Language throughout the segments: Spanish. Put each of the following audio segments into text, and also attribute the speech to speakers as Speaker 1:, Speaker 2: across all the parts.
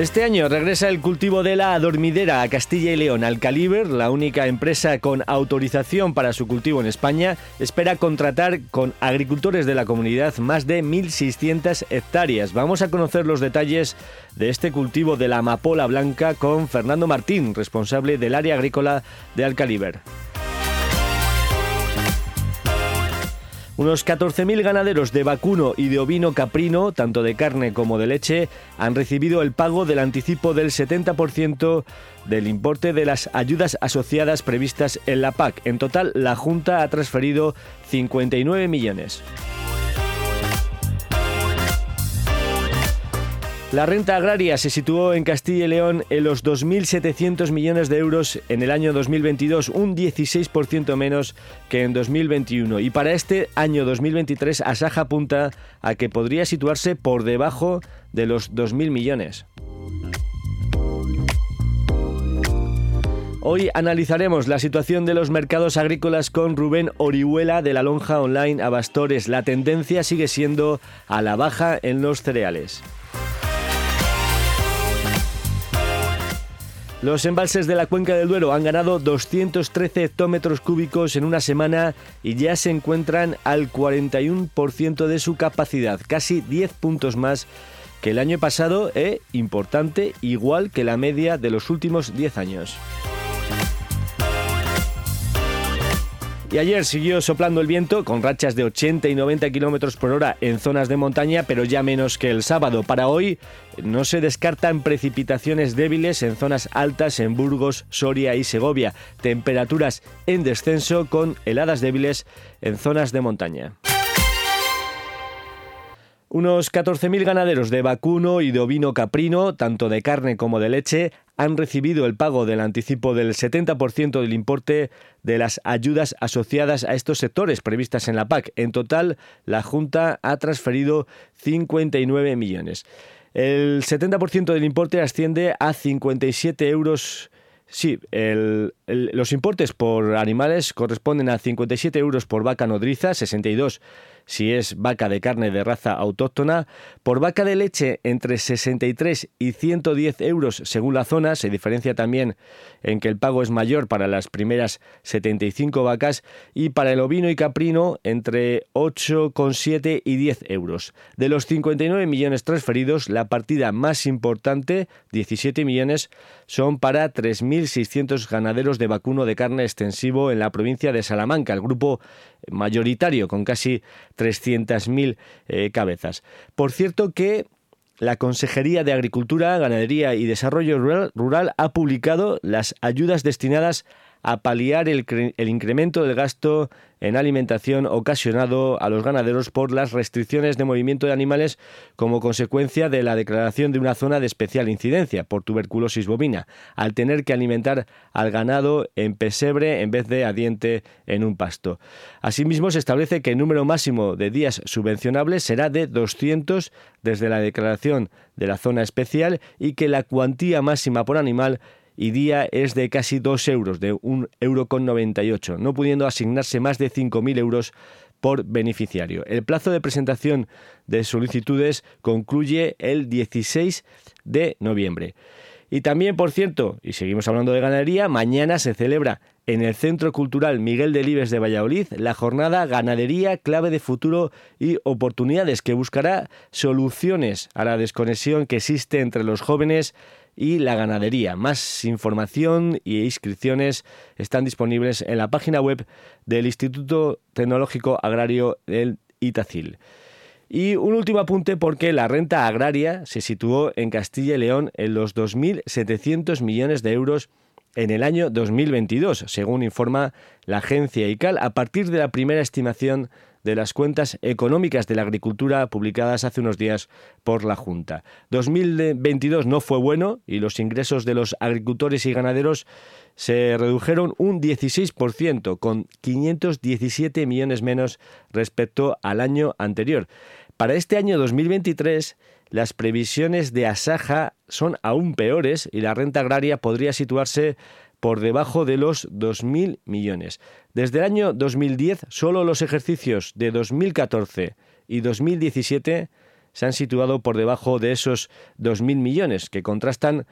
Speaker 1: Este año regresa el cultivo de la adormidera a Castilla y León. Alcaliber, la única empresa con autorización para su cultivo en España, espera contratar con agricultores de la comunidad más de 1.600 hectáreas. Vamos a conocer los detalles de este cultivo de la amapola blanca con Fernando Martín, responsable del área agrícola de Alcaliber. Unos 14.000 ganaderos de vacuno y de ovino caprino, tanto de carne como de leche, han recibido el pago del anticipo del 70% del importe de las ayudas asociadas previstas en la PAC. En total, la Junta ha transferido 59 millones. La renta agraria se situó en Castilla y León en los 2.700 millones de euros en el año 2022, un 16% menos que en 2021. Y para este año 2023, Asaja apunta a que podría situarse por debajo de los 2.000 millones. Hoy analizaremos la situación de los mercados agrícolas con Rubén Orihuela de la Lonja Online Abastores. La tendencia sigue siendo a la baja en los cereales. Los embalses de la cuenca del Duero han ganado 213 hectómetros cúbicos en una semana y ya se encuentran al 41% de su capacidad, casi 10 puntos más que el año pasado e, importante, igual que la media de los últimos 10 años. Y ayer siguió soplando el viento con rachas de 80 y 90 kilómetros por hora en zonas de montaña, pero ya menos que el sábado. Para hoy no se descartan precipitaciones débiles en zonas altas en Burgos, Soria y Segovia. Temperaturas en descenso con heladas débiles en zonas de montaña. Unos 14.000 ganaderos de vacuno y de ovino caprino, tanto de carne como de leche, han recibido el pago del anticipo del 70% del importe de las ayudas asociadas a estos sectores previstas en la PAC. En total, la Junta ha transferido 59 millones. El 70% del importe asciende a 57 euros Sí, los importes por animales corresponden a 57 euros por vaca nodriza, 62 si es vaca de carne de raza autóctona, por vaca de leche entre 63 y 110 euros según la zona, se diferencia también en que el pago es mayor para las primeras 75 vacas y para el ovino y caprino entre 8,7 y 10 euros. De los 59 millones transferidos, la partida más importante, 17 millones, son para 3.600 ganaderos de vacuno de carne extensivo en la provincia de Salamanca, el grupo mayoritario con casi 300.000 eh, cabezas. Por cierto que la Consejería de Agricultura, Ganadería y Desarrollo Rural, ha publicado las ayudas destinadas paliar el, el, incremento del gasto en alimentación ocasionado a los ganaderos por las restricciones de movimiento de animales como consecuencia de la declaración de una zona de especial incidencia por tuberculosis bovina, al tener que alimentar al ganado en pesebre en vez de a diente en un pasto. Asimismo, se establece que el número máximo de días subvencionables será de 200 desde la declaración de la zona especial y que la cuantía máxima por animal y día es de casi 2 euros, de 1,98 euro, con 98, no pudiendo asignarse más de 5.000 euros por beneficiario. El plazo de presentación de solicitudes concluye el 16 de noviembre. Y también, por cierto, y seguimos hablando de ganadería, mañana se celebra en el Centro Cultural Miguel Delibes de Valladolid la jornada Ganadería, clave de futuro y oportunidades que buscará soluciones a la desconexión que existe entre los jóvenes y la ganadería. Más información y inscripciones están disponibles en la página web del Instituto Tecnológico Agrario del Itacil. Y un último apunte porque la renta agraria se situó en Castilla y León en los 2.700 millones de euros en el año 2022, según informa la agencia ICAL, a partir de la primera estimación de las cuentas económicas de la agricultura publicadas hace unos días por la Junta. 2022 no fue bueno y los ingresos de los agricultores y ganaderos se redujeron un 16%, con 517 millones menos respecto al año anterior. Para este año 2023, las previsiones de Asaja son aún peores y la renta agraria podría situarse por debajo de los 2.000 millones. Desde el año 2010, solo los ejercicios de 2014 y 2017 se han situado por debajo de esos 2.000 millones, que contrastan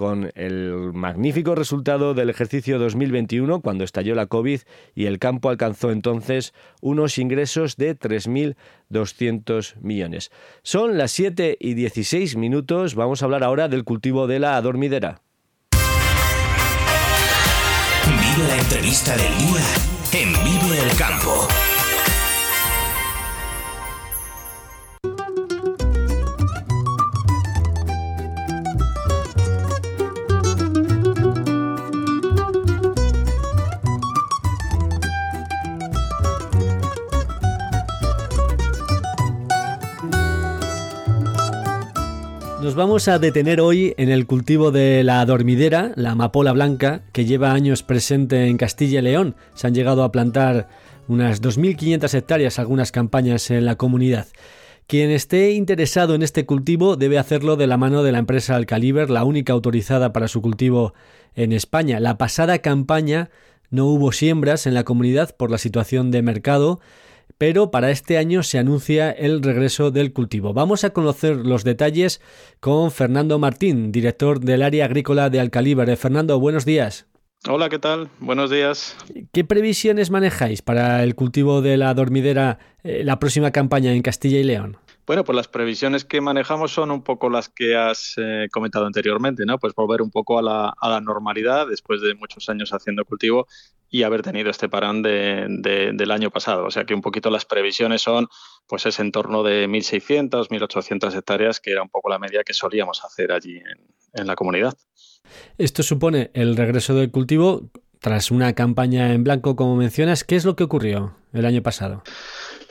Speaker 1: con el magnífico resultado del ejercicio 2021 cuando estalló la COVID y el campo alcanzó entonces unos ingresos de 3.200 millones. Son las 7 y 16 minutos, vamos a hablar ahora del cultivo de la adormidera.
Speaker 2: La entrevista del día en Vive el Campo.
Speaker 3: Nos vamos a detener hoy en el cultivo de la dormidera, la amapola blanca, que lleva años presente en Castilla y León. Se han llegado a plantar unas 2.500 hectáreas algunas campañas en la comunidad. Quien esté interesado en este cultivo debe hacerlo de la mano de la empresa Alcaliber, la única autorizada para su cultivo en España. La pasada campaña no hubo siembras en la comunidad por la situación de mercado pero para este año se anuncia el regreso del cultivo. Vamos a conocer los detalles con Fernando Martín, director del área agrícola de Alcalíbar. Fernando, buenos días.
Speaker 4: Hola, ¿qué tal? Buenos días.
Speaker 3: ¿Qué previsiones manejáis para el cultivo de la dormidera eh, la próxima campaña en Castilla y León?
Speaker 4: Bueno, pues las previsiones que manejamos son un poco las que has eh, comentado anteriormente, ¿no? Pues volver un poco a la, normalidad después de muchos años haciendo cultivo y haber tenido este parón de, de, del año pasado. O sea que un poquito las previsiones son, pues es en torno de 1.600, 1.800 hectáreas, que era un poco la media que solíamos hacer allí en, en la comunidad.
Speaker 3: Esto supone el regreso del cultivo tras una campaña en blanco, como mencionas. ¿Qué es lo que ocurrió el año pasado?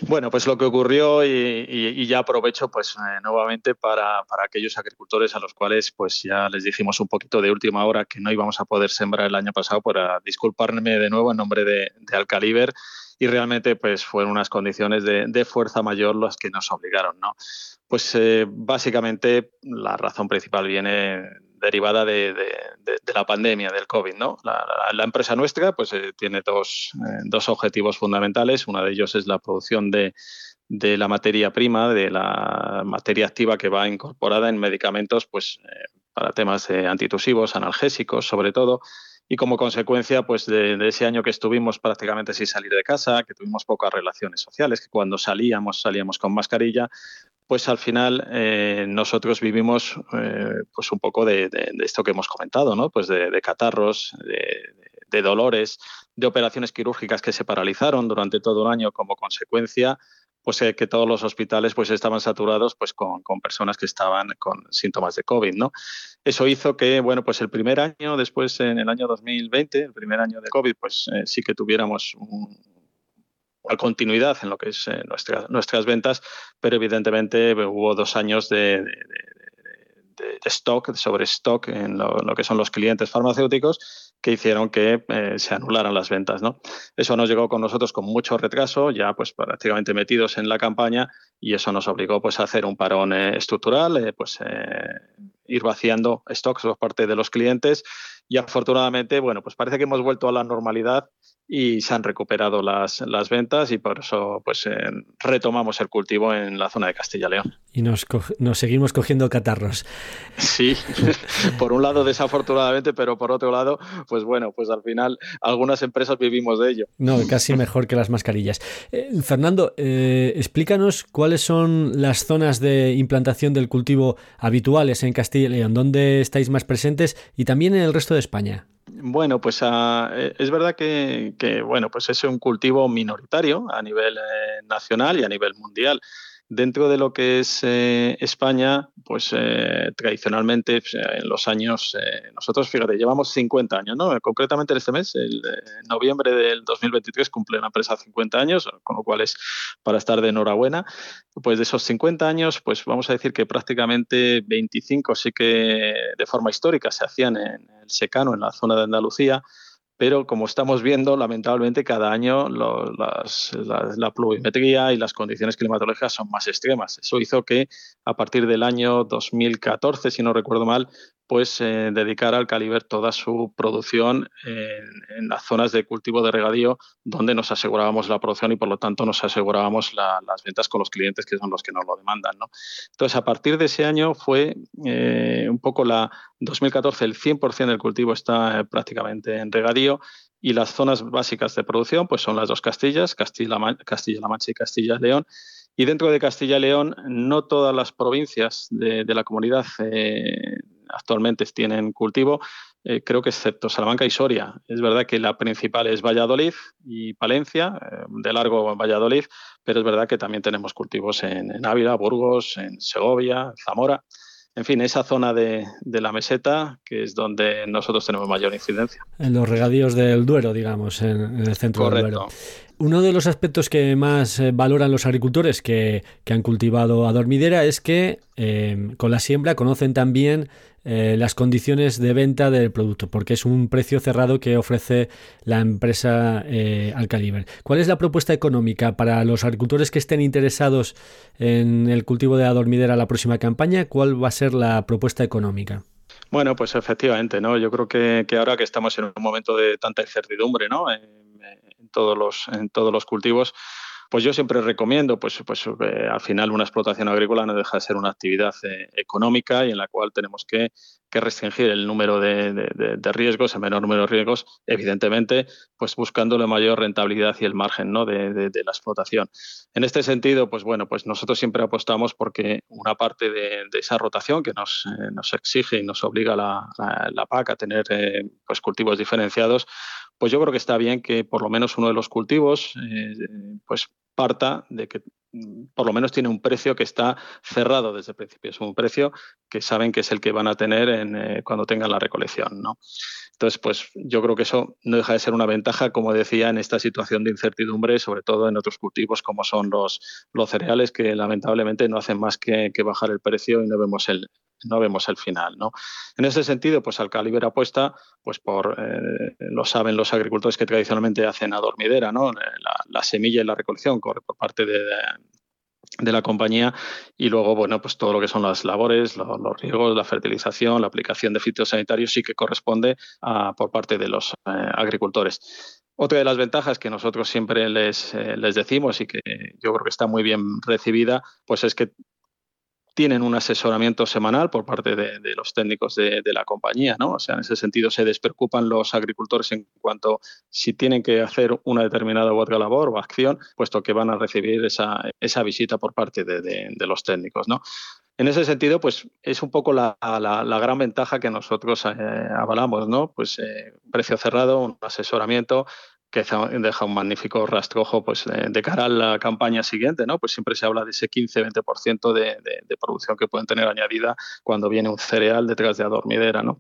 Speaker 4: Bueno, pues lo que ocurrió y, y, y ya aprovecho pues eh, nuevamente para, para, aquellos agricultores a los cuales pues ya les dijimos un poquito de última hora que no íbamos a poder sembrar el año pasado para disculparme de nuevo en nombre de, de Alcaliber y realmente pues fueron unas condiciones de, de, fuerza mayor las que nos obligaron, ¿no? Pues eh, básicamente la razón principal viene derivada de, la pandemia del COVID. ¿no? La, empresa nuestra pues, eh, tiene dos, eh, dos, objetivos fundamentales. Uno de ellos es la producción de, la materia prima, de la materia activa que va incorporada en medicamentos pues, eh, para temas antitusivos, analgésicos sobre todo. Y como consecuencia pues, de, ese año que estuvimos prácticamente sin salir de casa, que tuvimos pocas relaciones sociales, que cuando salíamos salíamos con mascarilla, pues al final eh, nosotros vivimos eh, pues un poco de, esto que hemos comentado, ¿no? Pues de, catarros, de, dolores, de operaciones quirúrgicas que se paralizaron durante todo un año como consecuencia, pues eh, que todos los hospitales pues estaban saturados pues con, con, personas que estaban con síntomas de COVID, ¿no? Eso hizo que, bueno, pues el primer año, después en el año 2020, el primer año de COVID, pues sí que tuviéramos un, continuidad en lo que es eh, nuestra, nuestras ventas, pero evidentemente hubo dos años de, de, de, stock, sobre stock en lo, que son los clientes farmacéuticos que hicieron que eh, se anularan las ventas. ¿no? Eso nos llegó con nosotros con mucho retraso, ya pues prácticamente metidos en la campaña y eso nos obligó pues a hacer un parón eh, estructural, eh, pues ir vaciando stocks por parte de los clientes y afortunadamente, bueno, pues parece que hemos vuelto a la normalidad y se han recuperado las, las ventas y por eso pues eh, retomamos el cultivo en la zona de Castilla León.
Speaker 3: Y nos, nos seguimos cogiendo catarros.
Speaker 4: Sí, por un lado desafortunadamente, pero por otro lado, pues bueno, pues al final algunas empresas vivimos de ello.
Speaker 3: No, casi mejor que las mascarillas. Eh, Fernando, eh, explícanos cuáles son las zonas de implantación del cultivo habituales en Castilla León, dónde estáis más presentes y también en el resto de España.
Speaker 4: Bueno, pues ah, eh, es verdad que, bueno, pues es un cultivo minoritario a nivel eh, nacional y a nivel mundial. Dentro de lo que es eh, España, pues eh, tradicionalmente pues, en los años, eh, nosotros, fíjate, llevamos 50 años, ¿no? Concretamente este mes, el noviembre del 2023, cumple la empresa 50 años, con lo cual es para estar de enhorabuena. Pues de esos 50 años, pues vamos a decir que prácticamente 25 sí que de forma histórica se hacían en el secano, en la zona de Andalucía, pero como estamos viendo, lamentablemente cada año la, pluviometría y las condiciones climatológicas son más extremas. Eso hizo que a partir del año 2014, si no recuerdo mal, pues eh, dedicar al Caliber toda su producción en, las zonas de cultivo de regadío donde nos asegurábamos la producción y por lo tanto nos asegurábamos las ventas con los clientes que son los que nos lo demandan. ¿no? Entonces, a partir de ese año fue eh, un poco la 2014, el 100% del cultivo está eh, prácticamente en regadío y las zonas básicas de producción pues son las dos Castillas, Castilla-La Mancha y Castilla-León. Y dentro de Castilla León, no todas las provincias de, la comunidad actualmente tienen cultivo, eh, creo que excepto Salamanca y Soria. Es verdad que la principal es Valladolid y Palencia, eh, de largo Valladolid, pero es verdad que también tenemos cultivos en, Ávila, Burgos, en Segovia, Zamora. En fin, esa zona de, la meseta, que es donde nosotros tenemos mayor incidencia.
Speaker 3: En los regadíos del Duero, digamos, en, el centro del Duero. Uno de los aspectos que más eh, valoran los agricultores que, han cultivado a dormidera es que con la siembra conocen también eh, las condiciones de venta del producto, porque es un precio cerrado que ofrece la empresa eh, Alcaliber. ¿Cuál es la propuesta económica para los agricultores que estén interesados en el cultivo de adormidera la próxima campaña? ¿Cuál va a ser la propuesta económica?
Speaker 4: Bueno, pues efectivamente, ¿no? Yo creo que, ahora que estamos en un momento de tanta incertidumbre, ¿no? en todos los, en todos los cultivos, pues yo siempre recomiendo, pues, pues eh, al final una explotación agrícola no deja de ser una actividad eh, económica y en la cual tenemos que, restringir el número de, riesgos, el menor número de riesgos, evidentemente, pues buscando la mayor rentabilidad y el margen ¿no? de, la explotación. En este sentido, pues bueno, pues nosotros siempre apostamos porque una parte de, esa rotación que nos, eh, nos, exige y nos obliga la, la, PAC a tener pues cultivos diferenciados, pues yo creo que está bien que por lo menos uno de los cultivos eh, pues parta de que mm, por lo menos tiene un precio que está cerrado desde el principio. Es un precio que saben que es el que van a tener en, eh, cuando tengan la recolección. ¿no? Entonces, pues yo creo que eso no deja de ser una ventaja, como decía, en esta situación de incertidumbre, sobre todo en otros cultivos como son los, cereales, que lamentablemente no hacen más que bajar el precio y no vemos el, no vemos el final. ¿no? En ese sentido, pues Alcaliber apuesta, pues por, eh, lo saben los agricultores que tradicionalmente hacen a dormidera, ¿no? la, semilla y la recolección por parte de, de, la compañía y luego, bueno, pues todo lo que son las labores, los, riegos, la fertilización, la aplicación de fitosanitarios sí que corresponde a, por parte de los eh, agricultores. Otra de las ventajas que nosotros siempre les, eh, les decimos y que yo creo que está muy bien recibida, pues es que tienen un asesoramiento semanal por parte de, los técnicos de, la compañía, ¿no? O sea, en ese sentido se despreocupan los agricultores en cuanto si tienen que hacer una determinada u otra labor o acción, puesto que van a recibir esa, esa visita por parte de, los técnicos, ¿no? En ese sentido, pues es un poco la, gran ventaja que nosotros eh, avalamos, ¿no? Pues eh, precio cerrado, un asesoramiento, que deja un magnífico rastrojo pues, de, cara a la campaña siguiente, ¿no? Pues siempre se habla de ese 15-20% de, de, de, producción que pueden tener añadida cuando viene un cereal detrás de adormidera, ¿no?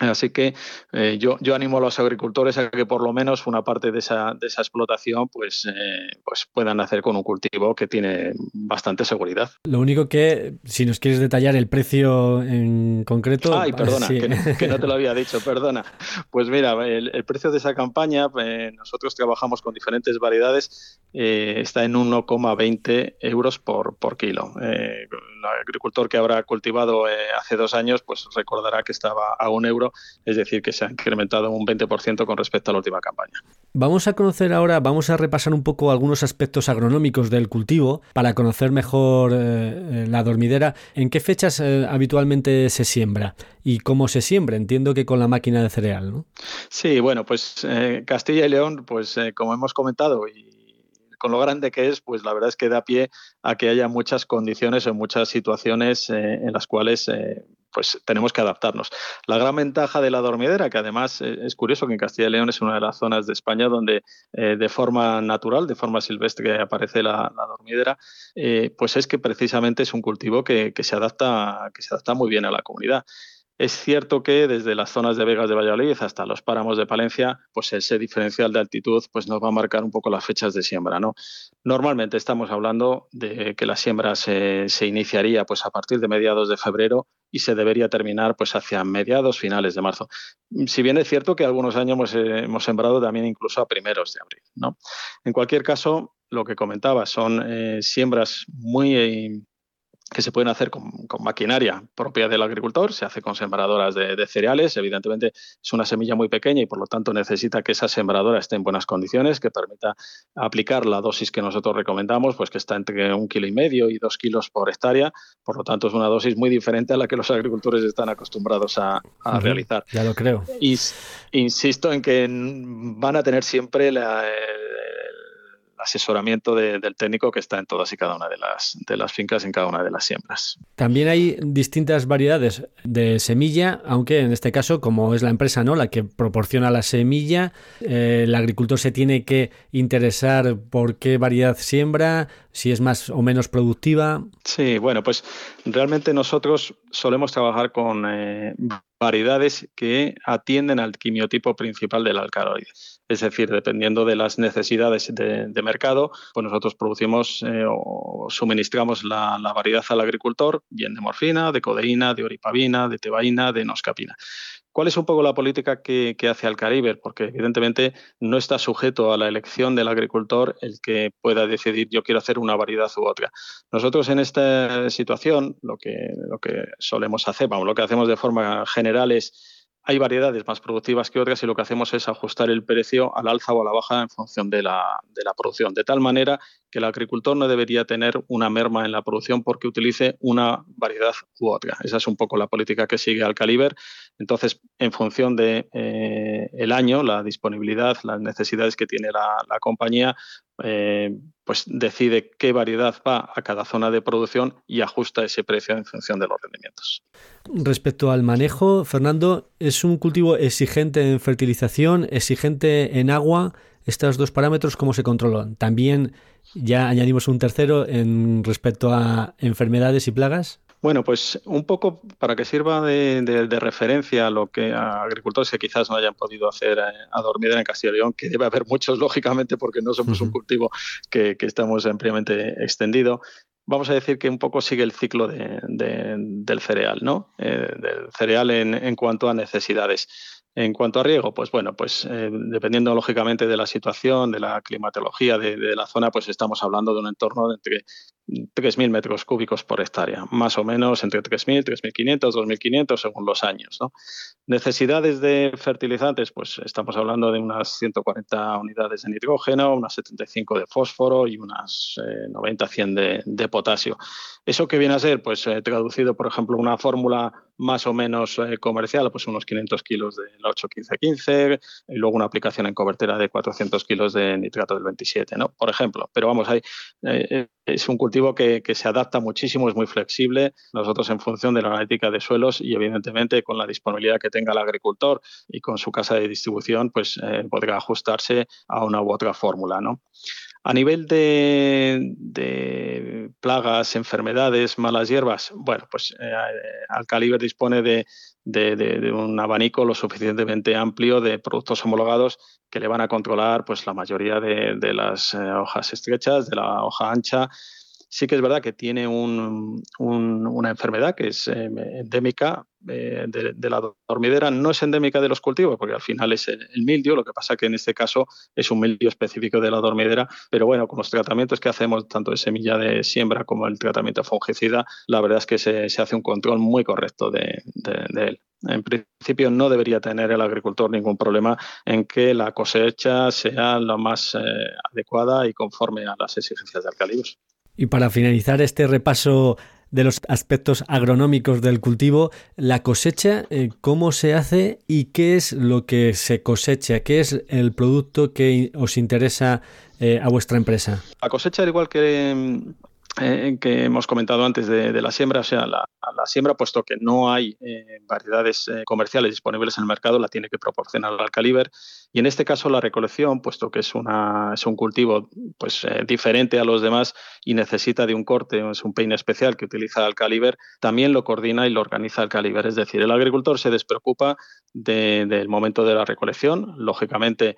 Speaker 4: Así que eh, yo, yo animo a los agricultores a que por lo menos una parte de esa, de esa explotación pues, eh, pues puedan hacer con un cultivo que tiene bastante seguridad.
Speaker 3: Lo único que, si nos quieres detallar el precio en concreto...
Speaker 4: Ay, perdona, que, no te lo había dicho, perdona. Pues mira, el, precio de esa campaña, eh, nosotros trabajamos con diferentes variedades eh, está en 1,20 euros por, por kilo. Eh, el agricultor que habrá cultivado hace dos años, pues recordará que estaba a un euro, es decir, que se ha incrementado un 20% con respecto a la última campaña.
Speaker 3: Vamos a conocer ahora, vamos a repasar un poco algunos aspectos agronómicos del cultivo para conocer mejor la dormidera. ¿En qué fechas habitualmente se siembra y cómo se siembra? Entiendo que con la máquina de cereal, ¿no?
Speaker 4: Sí, bueno, pues Castilla y León, pues como hemos comentado y con lo grande que es, pues la verdad es que da pie a que haya muchas condiciones o muchas situaciones eh, en las cuales eh, pues tenemos que adaptarnos. La gran ventaja de la dormidera, que además eh, es curioso que en Castilla y León es una de las zonas de España donde de forma natural, de forma silvestre aparece la, dormidera, pues es que precisamente es un cultivo que, se adapta, que se adapta muy bien a la comunidad. Es cierto que desde las zonas de Vegas de Valladolid hasta los páramos de Palencia, pues ese diferencial de altitud pues nos va a marcar un poco las fechas de siembra. ¿no? Normalmente estamos hablando de que la siembra se, iniciaría pues a partir de mediados de febrero y se debería terminar pues hacia mediados, finales de marzo. Si bien es cierto que algunos años hemos, hemos sembrado también incluso a primeros de abril. ¿no? En cualquier caso, lo que comentaba son eh, siembras muy que se pueden hacer con, maquinaria propia del agricultor, se hace con sembradoras de, cereales, evidentemente es una semilla muy pequeña y por lo tanto necesita que esa sembradora esté en buenas condiciones, que permita aplicar la dosis que nosotros recomendamos, pues que está entre un kilo y medio y dos kilos por hectárea, por lo tanto es una dosis muy diferente a la que los agricultores están acostumbrados a, realizar.
Speaker 3: Ya lo creo.
Speaker 4: Y insisto en que van a tener siempre la, asesoramiento del técnico que está en todas y cada una de las, de las fincas, en cada una de las siembras.
Speaker 3: También hay distintas variedades de semilla, aunque en este caso, como es la empresa ¿no? la que proporciona la semilla, eh, el agricultor se tiene que interesar por qué variedad siembra, si es más o menos productiva.
Speaker 4: Sí, bueno, pues realmente nosotros solemos trabajar con eh, variedades que atienden al quimiotipo principal del alcaloide. Es decir, dependiendo de las necesidades de, mercado, pues nosotros producimos eh, o suministramos la, variedad al agricultor, bien de morfina, de codeína, de oripavina, de tebaína, de noscapina. ¿Cuál es un poco la política que, hace Alcaribe? Porque evidentemente no está sujeto a la elección del agricultor el que pueda decidir yo quiero hacer una variedad u otra. Nosotros en esta situación lo que, lo que solemos hacer, vamos, lo que hacemos de forma general es hay variedades más productivas que otras y lo que hacemos es ajustar el precio al alza o a la baja en función de la, producción, de tal manera que el agricultor no debería tener una merma en la producción porque utilice una variedad u otra. Esa es un poco la política que sigue Alcaliber. Entonces, en función de eh, el año, la disponibilidad, las necesidades que tiene la compañía, eh, pues decide qué variedad va a cada zona de producción y ajusta ese precio en función de los rendimientos.
Speaker 3: Respecto al manejo, Fernando, ¿es un cultivo exigente en fertilización, exigente en agua? Estos dos parámetros, ¿cómo se controlan? También ya añadimos un tercero en respecto a enfermedades y plagas.
Speaker 4: Bueno, pues un poco para que sirva de, referencia a lo que a agricultores que quizás no hayan podido hacer eh, a, dormir en Castilla y León, que debe haber muchos, lógicamente, porque no somos un cultivo que, estamos ampliamente extendido. Vamos a decir que un poco sigue el ciclo del cereal, ¿no? Eh, del cereal en cuanto a necesidades. En cuanto a riego, pues bueno, pues eh, dependiendo lógicamente de la situación, de la climatología de, la zona, pues estamos hablando de un entorno de entre 3.000 metros cúbicos por hectárea, más o menos entre 3.000, 3.500, 2.500 según los años. Necesidades de fertilizantes, pues estamos hablando de unas 140 unidades de nitrógeno, unas 75 de fósforo y unas 90, eh, 100 de, de, potasio. ¿Eso que viene a ser? Pues eh, traducido, por ejemplo, una fórmula más o menos eh, comercial, pues unos 500 kilos del 8-15-15 y luego una aplicación en cobertera de 400 kilos de nitrato del 27, ¿no? Por ejemplo. Pero vamos, hay, eh, es un cultivo que, se adapta muchísimo, es muy flexible. Nosotros en función de la analítica de suelos y evidentemente con la disponibilidad que tenga el agricultor y con su casa de distribución, pues eh, podrá ajustarse a una u otra fórmula, ¿no? A nivel de, plagas, enfermedades, malas hierbas, bueno, pues eh, Alcaliber dispone de, un abanico lo suficientemente amplio de productos homologados que le van a controlar pues, la mayoría de, las eh, hojas estrechas, de la hoja ancha, Sí que es verdad que tiene una enfermedad que es eh, endémica eh, de, la dormidera, no es endémica de los cultivos, porque al final es el, mildio, lo que pasa que en este caso es un mildio específico de la dormidera, pero bueno, con los tratamientos que hacemos, tanto de semilla de siembra como el tratamiento fungicida, la verdad es que se, hace un control muy correcto de él. En principio no debería tener el agricultor ningún problema en que la cosecha sea la más eh, adecuada y conforme a las exigencias del Alcalibus.
Speaker 3: Y para finalizar este repaso de los aspectos agronómicos del cultivo, la cosecha, eh, ¿cómo se hace y qué es lo que se cosecha? ¿Qué es el producto que os interesa eh, a vuestra empresa?
Speaker 4: La cosecha, al igual que eh, que hemos comentado antes de, la siembra, o sea, la, siembra, puesto que no hay eh, variedades eh, comerciales disponibles en el mercado, la tiene que proporcionar al caliber. Y en este caso la recolección, puesto que es, un cultivo pues, diferente a los demás y necesita de un corte, es un peine especial que utiliza el caliber, también lo coordina y lo organiza el caliber. Es decir, el agricultor se despreocupa del momento de la recolección. Lógicamente,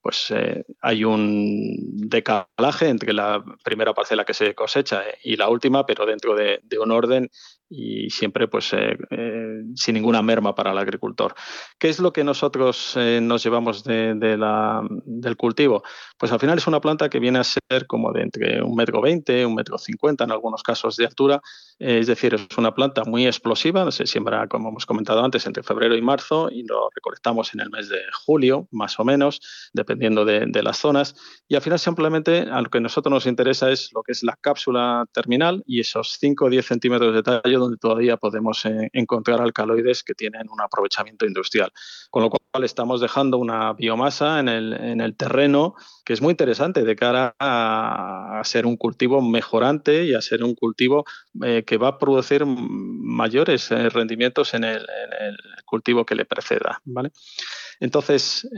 Speaker 4: pues hay un decalaje entre la primera parcela que se cosecha eh, y la última, pero dentro de, un orden y siempre pues eh, eh, sin ninguna merma para el agricultor. ¿Qué es lo que nosotros nos llevamos de, la, del cultivo? Pues al final es una planta que viene a ser como de entre un metro veinte, un metro cincuenta en algunos casos de altura, es decir, es una planta muy explosiva, se siembra como hemos comentado antes entre febrero y marzo y lo recolectamos en el mes de julio, más o menos, dependiendo de, de las zonas y al final simplemente a lo que a nosotros nos interesa es lo que es la cápsula terminal y esos 5 o 10 centímetros de tallo donde todavía podemos eh, encontrar alcaloides que tienen un aprovechamiento industrial. Con lo cual estamos dejando una biomasa en el, en el terreno que es muy interesante de cara a, ser un cultivo mejorante y a ser un cultivo eh, que va a producir mayores eh, rendimientos en el, cultivo que le preceda. ¿vale? Entonces,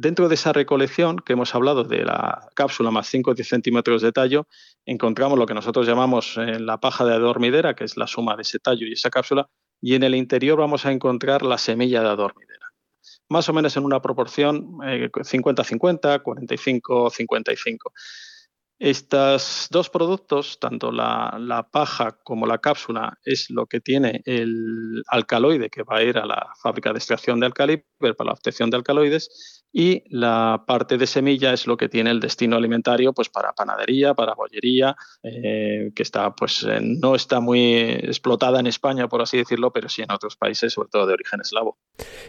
Speaker 4: Dentro de esa recolección que hemos hablado de la cápsula más 5 o 10 centímetros de tallo, encontramos lo que nosotros llamamos eh, la paja de adormidera, que es la suma de ese tallo y esa cápsula, y en el interior vamos a encontrar la semilla de adormidera. Más o menos en una proporción 50-50, 45-55. Estos dos productos, tanto la, la, paja como la cápsula, es lo que tiene el alcaloide que va a ir a la fábrica de extracción de alcalí para la obtención de alcaloides y la parte de semilla es lo que tiene el destino alimentario pues para panadería, para bollería, eh, que está pues no está muy explotada en España por así decirlo, pero sí en otros países, sobre todo de origen eslavo.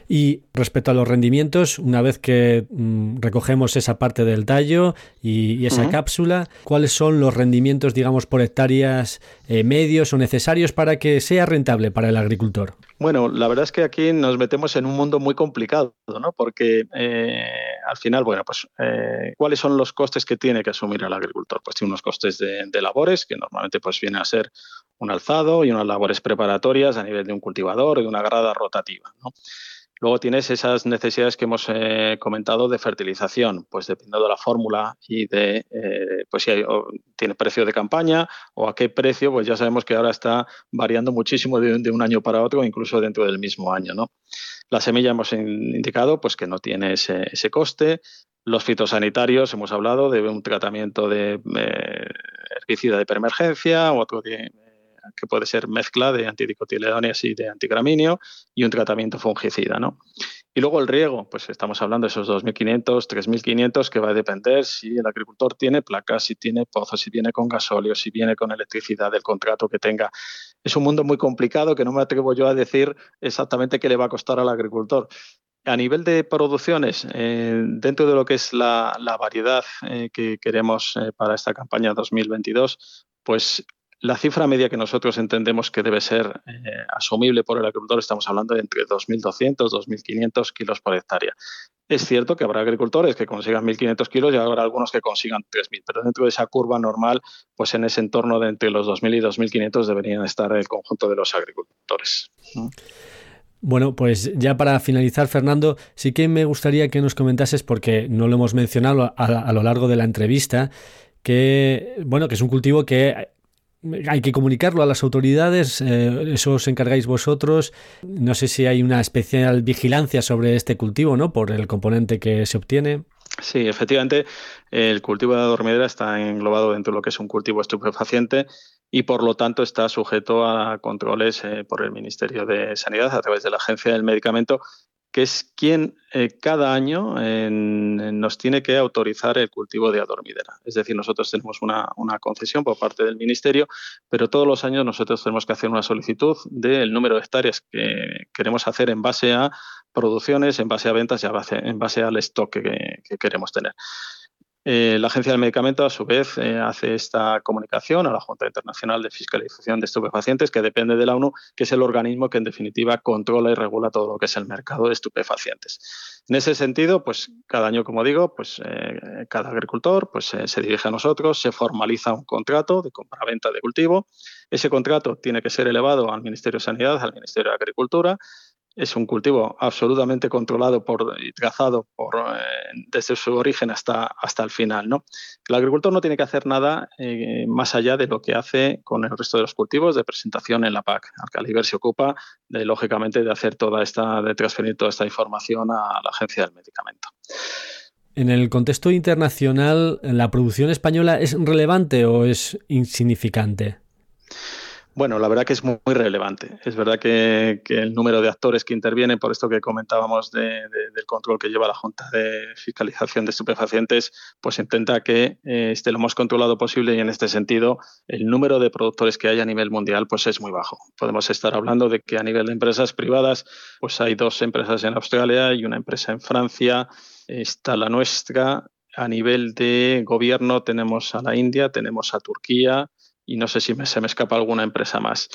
Speaker 3: Y respecto a los rendimientos, una vez que mm, recogemos esa parte del tallo y, esa cápsula, ¿cuáles son los rendimientos, digamos, por hectáreas eh, medios o necesarios para que sea rentable para el agricultor?
Speaker 4: Bueno, la verdad es que aquí nos metemos en un mundo muy complicado, ¿no? Porque eh, al final, bueno, pues eh, ¿cuáles son los costes que tiene que asumir el agricultor? Pues tiene unos costes de, labores que normalmente pues viene a ser un alzado y unas labores preparatorias a nivel de un cultivador de una grada rotativa, ¿no? Luego tienes esas necesidades que hemos eh, comentado de fertilización, pues dependiendo de la fórmula y de eh, pues si tiene precio de campaña o a qué precio, pues ya sabemos que ahora está variando muchísimo de, un año para otro, incluso dentro del mismo año. ¿no? La semilla hemos indicado pues que no tiene ese, coste. Los fitosanitarios, hemos hablado de un tratamiento de eh, herbicida de preemergencia, otro de que puede ser mezcla de antidicotiledóneas y de antigraminio y un tratamiento fungicida, ¿no? Y luego el riego, pues estamos hablando de esos 2.500, 3.500 que va a depender si el agricultor tiene placas, si tiene pozos, si viene con gasóleo, si viene con electricidad, del contrato que tenga. Es un mundo muy complicado que no me atrevo yo a decir exactamente qué le va a costar al agricultor. A nivel de producciones, eh, dentro de lo que es la, variedad eh, que queremos eh, para esta campaña 2022, pues la cifra media que nosotros entendemos que debe ser eh, asumible por el agricultor, estamos hablando de entre 2.200 2.500 kilos por hectárea. Es cierto que habrá agricultores que consigan 1.500 kilos y habrá algunos que consigan 3.000, pero dentro de esa curva normal, pues en ese entorno de entre los 2.000 y 2.500 deberían estar el conjunto de los agricultores.
Speaker 3: Bueno, pues ya para finalizar, Fernando, sí que me gustaría que nos comentases, porque no lo hemos mencionado a, a lo largo de la entrevista, que bueno, que es un cultivo que hay que comunicarlo a las autoridades, eh, eso os encargáis vosotros. No sé si hay una especial vigilancia sobre este cultivo, ¿no? Por el componente que se obtiene.
Speaker 4: Sí, efectivamente, el cultivo de la dormidera está englobado dentro de lo que es un cultivo estupefaciente y por lo tanto está sujeto a controles eh, por el Ministerio de Sanidad a través de la Agencia del Medicamento que es quien eh, cada año nos tiene que autorizar el cultivo de adormidera. Es decir, nosotros tenemos una, concesión por parte del Ministerio, pero todos los años nosotros tenemos que hacer una solicitud del número de hectáreas que queremos hacer en base a producciones, en base a ventas y en base al stock que queremos tener. Eh, la Agencia del Medicamento, a su vez, eh, hace esta comunicación a la Junta Internacional de Fiscalización de Estupefacientes, que depende de la ONU, que es el organismo que, en definitiva, controla y regula todo lo que es el mercado de estupefacientes. En ese sentido, pues cada año, como digo, pues eh, cada agricultor pues, se dirige a nosotros, se formaliza un contrato de compra-venta de cultivo. Ese contrato tiene que ser elevado al Ministerio de Sanidad, al Ministerio de Agricultura es un cultivo absolutamente controlado por, y trazado por, eh, desde su origen hasta, hasta el final. ¿no? El agricultor no tiene que hacer nada eh, más allá de lo que hace con el resto de los cultivos de presentación en la PAC. Alcaliber se ocupa, de, lógicamente, de hacer toda esta, de transferir toda esta información a la agencia del medicamento.
Speaker 3: En el contexto internacional, ¿la producción española es relevante o es insignificante?
Speaker 4: Bueno, la verdad que es muy, relevante. Es verdad que, el número de actores que intervienen, por esto que comentábamos del control que lleva la Junta de Fiscalización de Estupefacientes, pues intenta que eh, esté lo más controlado posible y en este sentido el número de productores que hay a nivel mundial pues es muy bajo. Podemos estar hablando de que a nivel de empresas privadas pues hay dos empresas en Australia y una empresa en Francia. Está la nuestra. A nivel de gobierno tenemos a la India, tenemos a Turquía, y no sé si se me escapa alguna empresa más.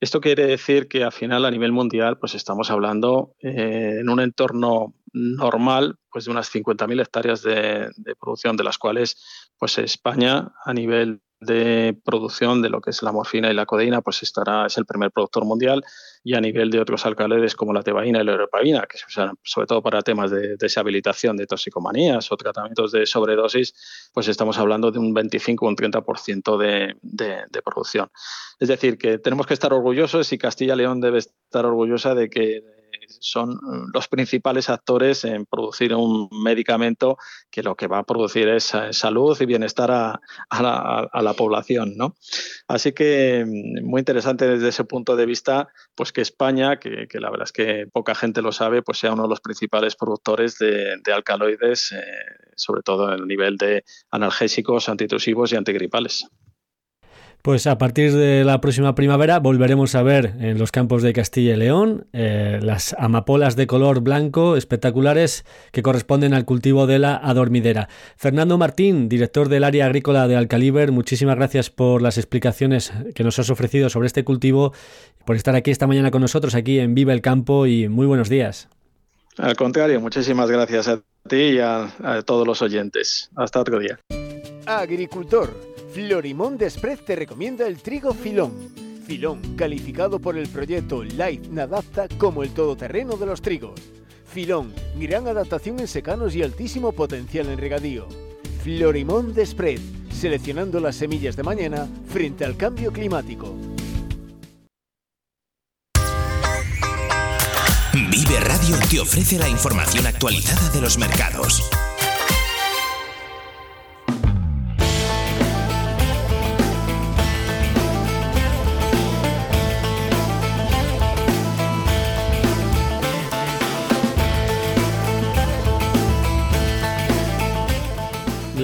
Speaker 4: Esto quiere decir que al final a nivel mundial pues estamos hablando eh, en un entorno normal pues de unas 50.000 hectáreas de, de, producción de las cuales pues España a nivel de producción de lo que es la morfina y la codeína, pues estará, es el primer productor mundial y a nivel de otros alcaloides como la tebaína y la europavina, que se usan sobre todo para temas de deshabilitación de toxicomanías o tratamientos de sobredosis, pues estamos hablando de un 25 o un 30% de, de, de producción. Es decir, que tenemos que estar orgullosos y Castilla León debe estar orgullosa de que son mm, los principales actores en producir un medicamento que lo que va a producir es eh, salud y bienestar a, la, población. ¿no? Así que mm, muy interesante desde ese punto de vista, pues que España, que, la verdad es que poca gente lo sabe, pues sea uno de los principales productores de, alcaloides, eh, sobre todo en el nivel de analgésicos, antitusivos y antigripales.
Speaker 3: Pues a partir de la próxima primavera volveremos a ver en los campos de Castilla y León eh, las amapolas de color blanco espectaculares que corresponden al cultivo de la adormidera. Fernando Martín, director del área agrícola de Alcaliber, muchísimas gracias por las explicaciones que nos has ofrecido sobre este cultivo, por estar aquí esta mañana con nosotros aquí en Viva el Campo y muy buenos días.
Speaker 4: Al contrario, muchísimas gracias a ti y a, a todos los oyentes. Hasta otro día.
Speaker 5: Agricultor Florimón Desprez te recomienda el trigo Filón. Filón, calificado por el proyecto Light Nadapta como el todoterreno de los trigos. Filón, gran adaptación en secanos y altísimo potencial en regadío. Florimón Desprez, seleccionando las semillas de mañana frente al cambio climático.
Speaker 2: Vive Radio te ofrece la información actualizada de los mercados.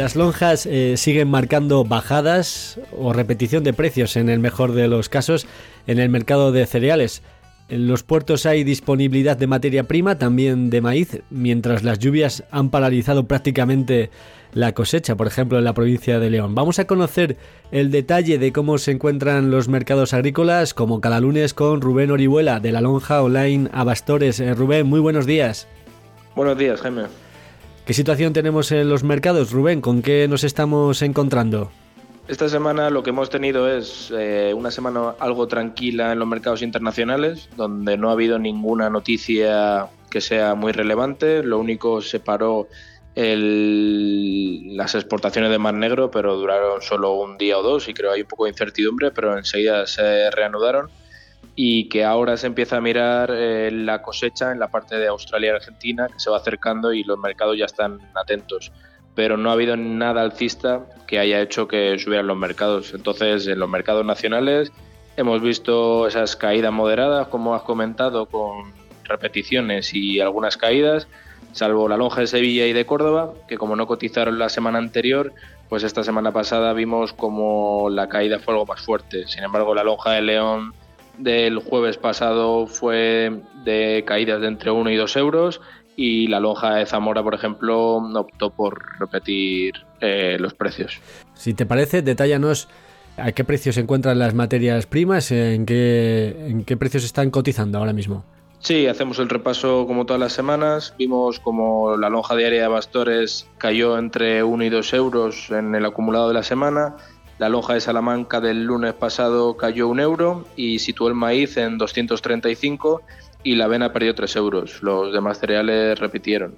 Speaker 3: Las lonjas eh, siguen marcando bajadas o repetición de precios en el mejor de los casos en el mercado de cereales. En los puertos hay disponibilidad de materia prima, también de maíz, mientras las lluvias han paralizado prácticamente la cosecha, por ejemplo, en la provincia de León. Vamos a conocer el detalle de cómo se encuentran los mercados agrícolas, como cada lunes con Rubén Orihuela, de la lonja online Abastores. Eh, Rubén, muy buenos días.
Speaker 6: Buenos días, Jaime.
Speaker 3: ¿Qué situación tenemos en los mercados, Rubén? ¿Con qué nos estamos encontrando?
Speaker 6: Esta semana lo que hemos tenido es eh, una semana algo tranquila en los mercados internacionales, donde no ha habido ninguna noticia que sea muy relevante. Lo único se paró las exportaciones de Mar Negro, pero duraron solo un día o dos y creo hay un poco de incertidumbre, pero enseguida se reanudaron. Y que ahora se empieza a mirar eh, la cosecha en la parte de Australia y Argentina, que se va acercando y los mercados ya están atentos. Pero no ha habido nada alcista que haya hecho que subieran los mercados. Entonces, en los mercados nacionales hemos visto esas caídas moderadas, como has comentado, con repeticiones y algunas caídas, salvo la lonja de Sevilla y de Córdoba, que como no cotizaron la semana anterior, pues esta semana pasada vimos como la caída fue algo más fuerte. Sin embargo, la lonja de León del jueves pasado fue de caídas de entre 1 y 2 euros y la lonja de Zamora, por ejemplo, optó por repetir eh, los precios.
Speaker 3: Si te parece, detállanos a qué precios se encuentran las materias primas, en qué, en qué precios están cotizando ahora mismo.
Speaker 6: Sí, hacemos el repaso como todas las semanas. Vimos como la lonja diaria de Bastores cayó entre 1 y 2 euros en el acumulado de la semana la lonja de Salamanca del lunes pasado cayó un euro y situó el maíz en 235 y la avena perdió 3 euros. Los demás cereales repitieron.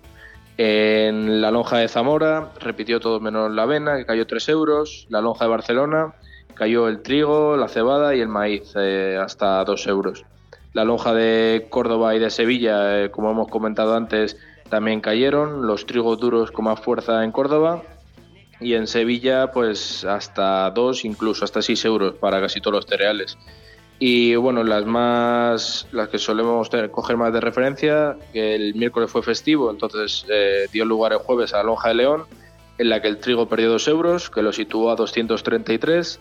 Speaker 6: En la lonja de Zamora repitió todo menos la avena, que cayó 3 euros. La lonja de Barcelona cayó el trigo, la cebada y el maíz, eh, hasta 2 euros. La lonja de Córdoba y de Sevilla, eh, como hemos comentado antes, también cayeron. Los trigos duros con más fuerza en Córdoba y en Sevilla pues hasta 2, incluso hasta 6 euros para casi todos los cereales. Y bueno, las más las que solemos tener, coger más de referencia, el miércoles fue festivo, entonces eh, dio lugar el jueves a la lonja de León, en la que el trigo perdió 2 euros, que lo situó a 233.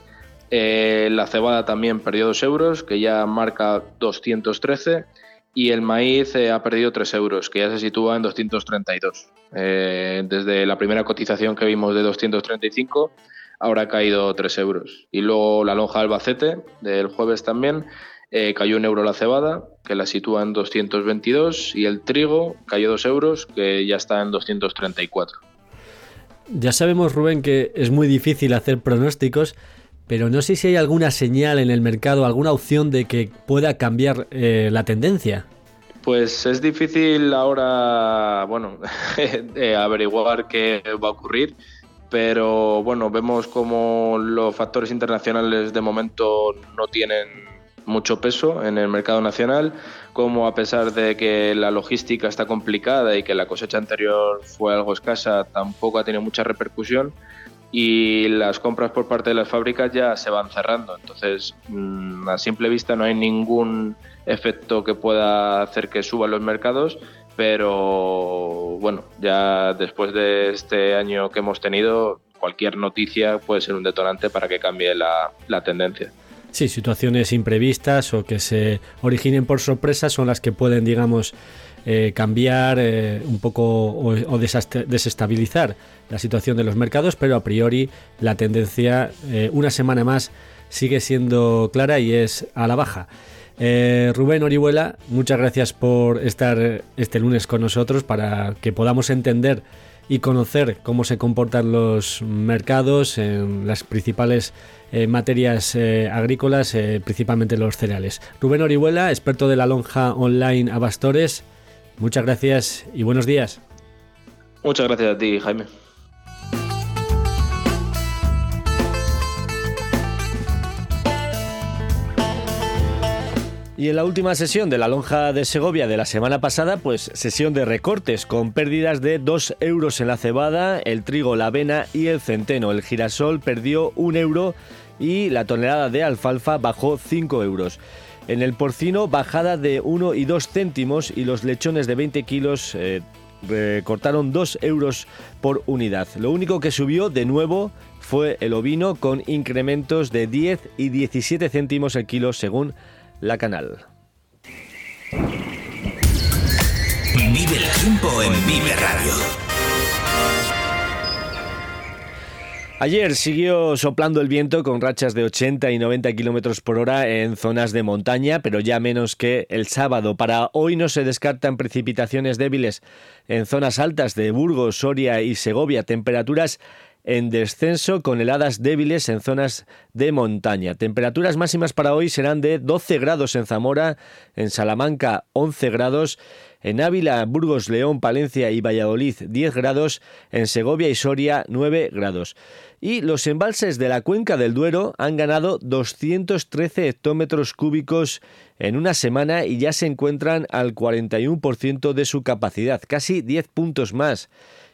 Speaker 6: Eh, la cebada también perdió 2 euros, que ya marca 213 y el maíz eh, ha perdido 3 euros, que ya se sitúa en 232. Eh, desde la primera cotización que vimos de 235, ahora ha caído 3 euros. Y luego la lonja Albacete del jueves también eh, cayó un euro la cebada, que la sitúa en 222, y el trigo cayó 2 euros, que ya está en 234.
Speaker 3: Ya sabemos, Rubén, que es muy difícil hacer pronósticos, pero no sé si hay alguna señal en el mercado, alguna opción de que pueda cambiar eh, la tendencia.
Speaker 6: Pues es difícil ahora, bueno, averiguar qué va a ocurrir, pero bueno, vemos como los factores internacionales de momento no tienen mucho peso en el mercado nacional, como a pesar de que la logística está complicada y que la cosecha anterior fue algo escasa, tampoco ha tenido mucha repercusión y las compras por parte de las fábricas ya se van cerrando. Entonces, mm, a simple vista no hay ningún efecto que pueda hacer que suban los mercados, pero bueno, ya después de este año que hemos tenido, cualquier noticia puede ser un detonante para que cambie la, tendencia.
Speaker 3: Sí, situaciones imprevistas o que se originen por sorpresa son las que pueden, digamos, eh, cambiar eh, un poco o, desestabilizar la situación de los mercados, pero a priori la tendencia eh, una semana más sigue siendo clara y es a la baja. Rubén Orihuela, muchas gracias por estar este lunes con nosotros para que podamos entender y conocer cómo se comportan los mercados en las principales materias agrícolas, principalmente los cereales. Rubén Orihuela, experto de la lonja online Abastores, Muchas gracias y buenos días.
Speaker 6: Muchas gracias a ti, Jaime.
Speaker 1: Y en la última sesión de la lonja de Segovia de la semana pasada, pues sesión de recortes con pérdidas de 2 euros en la cebada, el trigo, la avena y el centeno. El girasol perdió un euro y la tonelada de alfalfa bajó 5 euros. En el porcino, bajada de 1 y 2 céntimos y los lechones de 20 kilos eh, cortaron 2 euros por unidad. Lo único que subió de nuevo fue el ovino con incrementos de 10 y 17 céntimos el kilo según la canal.
Speaker 2: Vive el tiempo en Vive Radio.
Speaker 1: Ayer siguió soplando el viento con rachas de 80 y 90 kilómetros por hora en zonas de montaña, pero ya menos que el sábado. Para hoy no se descartan precipitaciones débiles en zonas altas de Burgos, Soria y Segovia. Temperaturas en descenso con heladas débiles en zonas de montaña. Temperaturas máximas para hoy serán de 12 grados en Zamora, en Salamanca 11 grados, en Ávila, Burgos, León, Palencia y Valladolid 10 grados, en Segovia y Soria 9 grados. Y los embalses de la cuenca del Duero han ganado 213 hectómetros cúbicos en una semana y ya se encuentran al 41% de su capacidad, casi 10 puntos más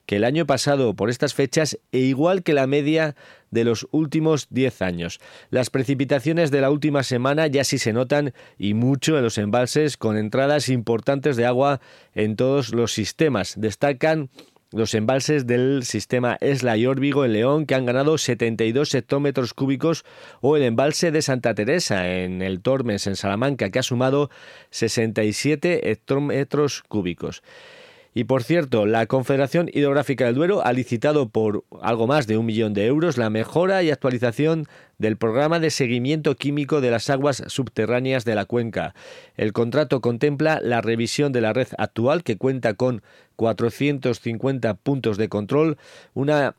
Speaker 1: que el año pasado por estas fechas e igual que la media de los últimos 10 años. Las precipitaciones de la última semana ya sí se notan y mucho en los embalses con entradas importantes de agua en todos los sistemas. Destacan los embalses del sistema Esla y Órbigo en León, que han ganado 72 hectómetros cúbicos, o el embalse de Santa Teresa en el Tormes, en Salamanca, que ha sumado 67 hectómetros cúbicos. Y por cierto, la Confederación Hidrográfica del Duero ha licitado por algo más de un millón de euros la mejora y actualización del programa de seguimiento químico de las aguas subterráneas de la cuenca. El contrato contempla la revisión de la red actual, que cuenta con 450 puntos de control, una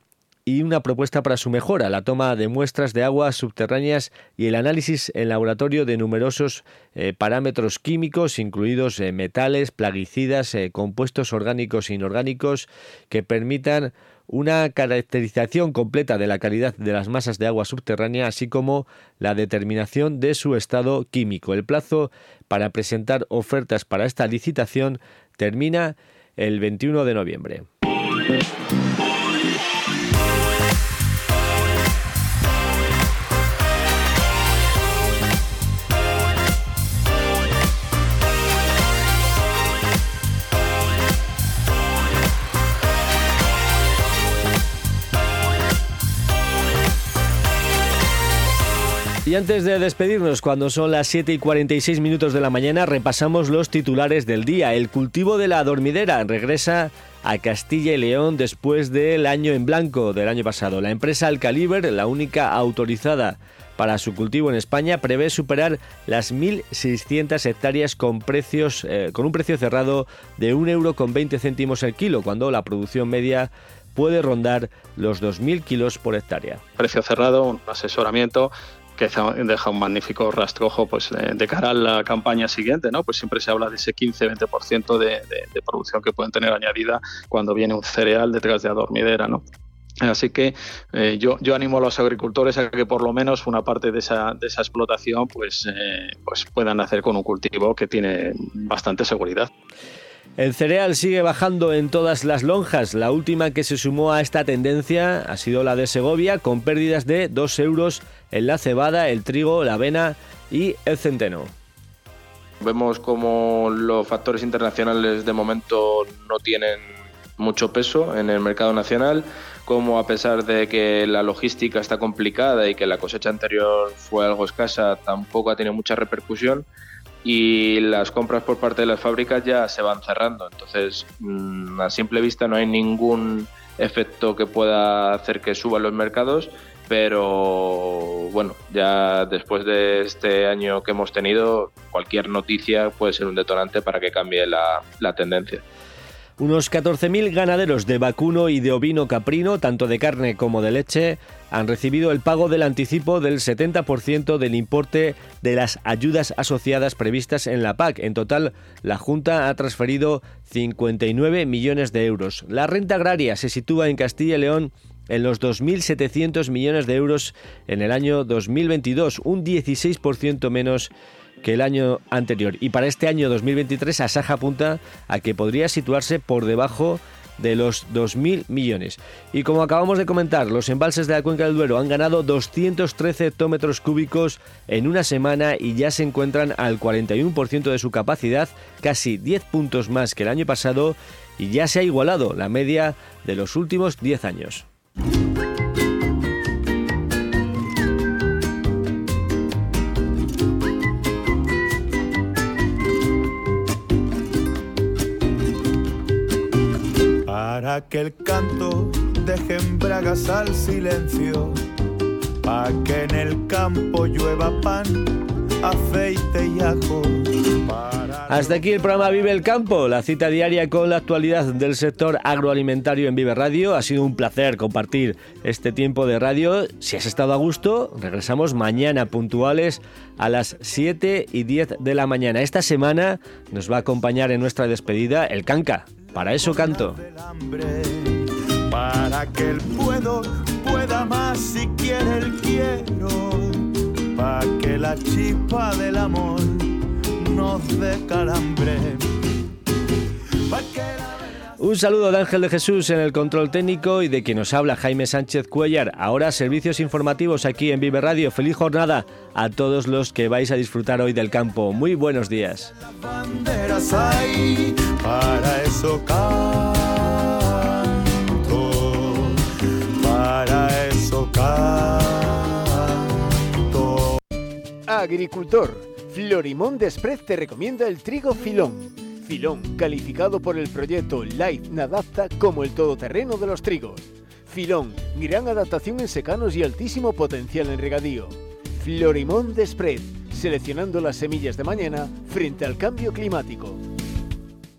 Speaker 1: y una propuesta para su mejora, la toma de muestras de aguas subterráneas y el análisis en laboratorio de numerosos eh, parámetros químicos, incluidos eh, metales, plaguicidas, eh, compuestos orgánicos e inorgánicos, que permitan una caracterización completa de la calidad de las masas de agua subterránea, así como la determinación de su estado químico. El plazo para presentar ofertas para esta licitación termina el 21 de noviembre. Y antes de despedirnos, cuando son las 7 y 46 minutos de la mañana, repasamos los titulares del día. El cultivo de la dormidera regresa a Castilla y León después del año en blanco del año pasado. La empresa Alcaliber, la única autorizada para su cultivo en España, prevé superar las 1.600 hectáreas con, precios, eh, con un precio cerrado de 1,20 euro el kilo, cuando la producción media puede rondar los 2.000 kilos por hectárea.
Speaker 4: Precio cerrado, un asesoramiento que deja un magnífico rastrojo pues, de, cara a la campaña siguiente, ¿no? Pues siempre se habla de ese 15-20% de, de, producción que pueden tener añadida cuando viene un cereal detrás de la dormidera, ¿no? Así que eh, yo, yo animo a los agricultores a que por lo menos una parte de esa, de esa explotación pues, eh, pues puedan hacer con un cultivo que tiene bastante seguridad.
Speaker 1: El cereal sigue bajando en todas las lonjas. La última que se sumó a esta tendencia ha sido la de Segovia, con pérdidas de 2 euros en la cebada, el trigo, la avena y el centeno.
Speaker 6: Vemos como los factores internacionales de momento no tienen mucho peso en el mercado nacional, como a pesar de que la logística está complicada y que la cosecha anterior fue algo escasa, tampoco ha tenido mucha repercusión y las compras por parte de las fábricas ya se van cerrando. Entonces, mm, a simple vista no hay ningún efecto que pueda hacer que suban los mercados, pero bueno, ya después de este año que hemos tenido, cualquier noticia puede ser un detonante para que cambie la tendencia.
Speaker 1: Unos 14.000 ganaderos de vacuno y de ovino caprino, tanto de carne como de leche, han recibido el pago del anticipo del 70% del importe de las ayudas asociadas previstas en la PAC. En total, la Junta ha transferido 59 millones de euros. La renta agraria se sitúa en Castilla y León en los 2.700 millones de euros en el año 2022, un 16% menos que el año anterior. Y para este año 2023 Asaja apunta a que podría situarse por debajo de los 2.000 millones. Y como acabamos de comentar, los embalses de la cuenca del Duero han ganado 213 hectómetros cúbicos en una semana y ya se encuentran al 41% de su capacidad, casi 10 puntos más que el año pasado y ya se ha igualado la media de los últimos 10 años.
Speaker 7: Para que el canto deje en bragas al silencio, para que en el campo llueva pan, aceite y ajo,
Speaker 1: Hasta aquí el programa Vive el Campo, la cita diaria con la actualidad del sector agroalimentario en Vive Radio. Ha sido un placer compartir este tiempo de radio. Si has estado a gusto, regresamos mañana puntuales a las 7 y 10 de la mañana. Esta semana nos va a acompañar en nuestra despedida el Canca. Para eso canto.
Speaker 7: Para que el puedo pueda más si quiere el quiero. Para que la chispa del amor de calambre.
Speaker 1: Un saludo de Ángel de Jesús en el control técnico y de quien nos habla Jaime Sánchez Cuellar. Ahora servicios informativos aquí en Vive Radio. Feliz jornada a todos los que vais a disfrutar hoy del campo. Muy buenos días.
Speaker 7: para eso canto, para eso canto.
Speaker 5: Agricultor Florimón Desprez te recomienda el trigo Filón. Filón, calificado por el proyecto Light Nadapta como el todoterreno de los trigos. Filón, gran adaptación en secanos y altísimo potencial en regadío. Florimón Desprez, seleccionando las semillas de mañana frente al cambio climático.